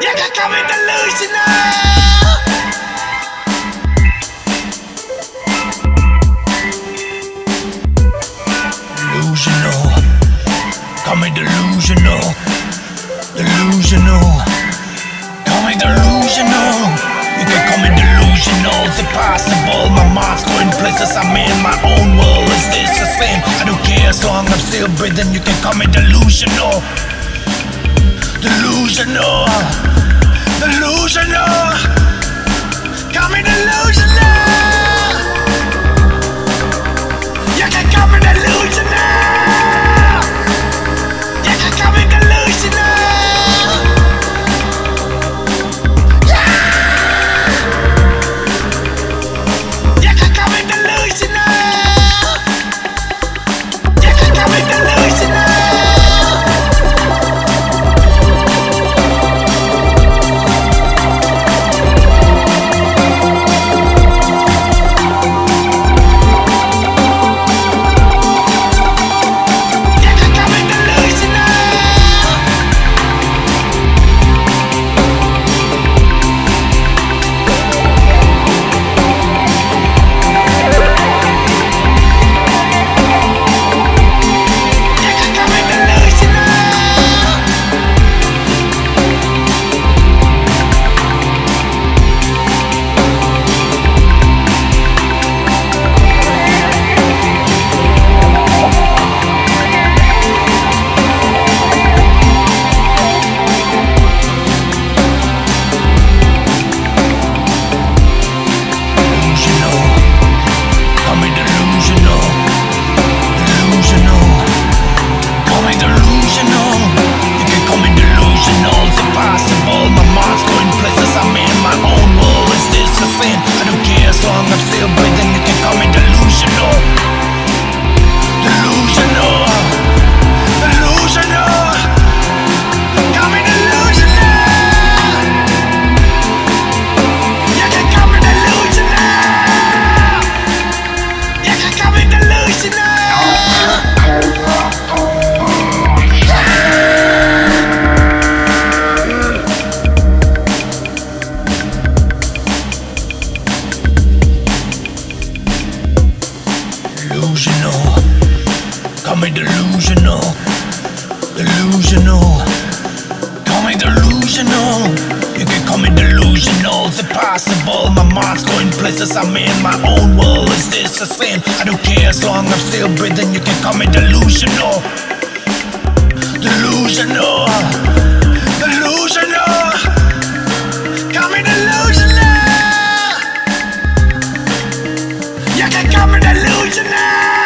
You can call me delusional. Delusional. Call me delusional. Delusional. Call me delusional. You can call me delusional. My places. I'm in my own world. Is this? I don't care as long I'm still breathing. You can call me delusional. Delusional. Delusional. Call me delusional. Delusional. Call me delusional. Delusional. Call me delusional. You can call me delusional. It's impossible. My mind's going places. I'm in my own world. Is this a sin? I don't care as long I'm still breathing. You can call me delusional. Delusional. think I'm an illusionist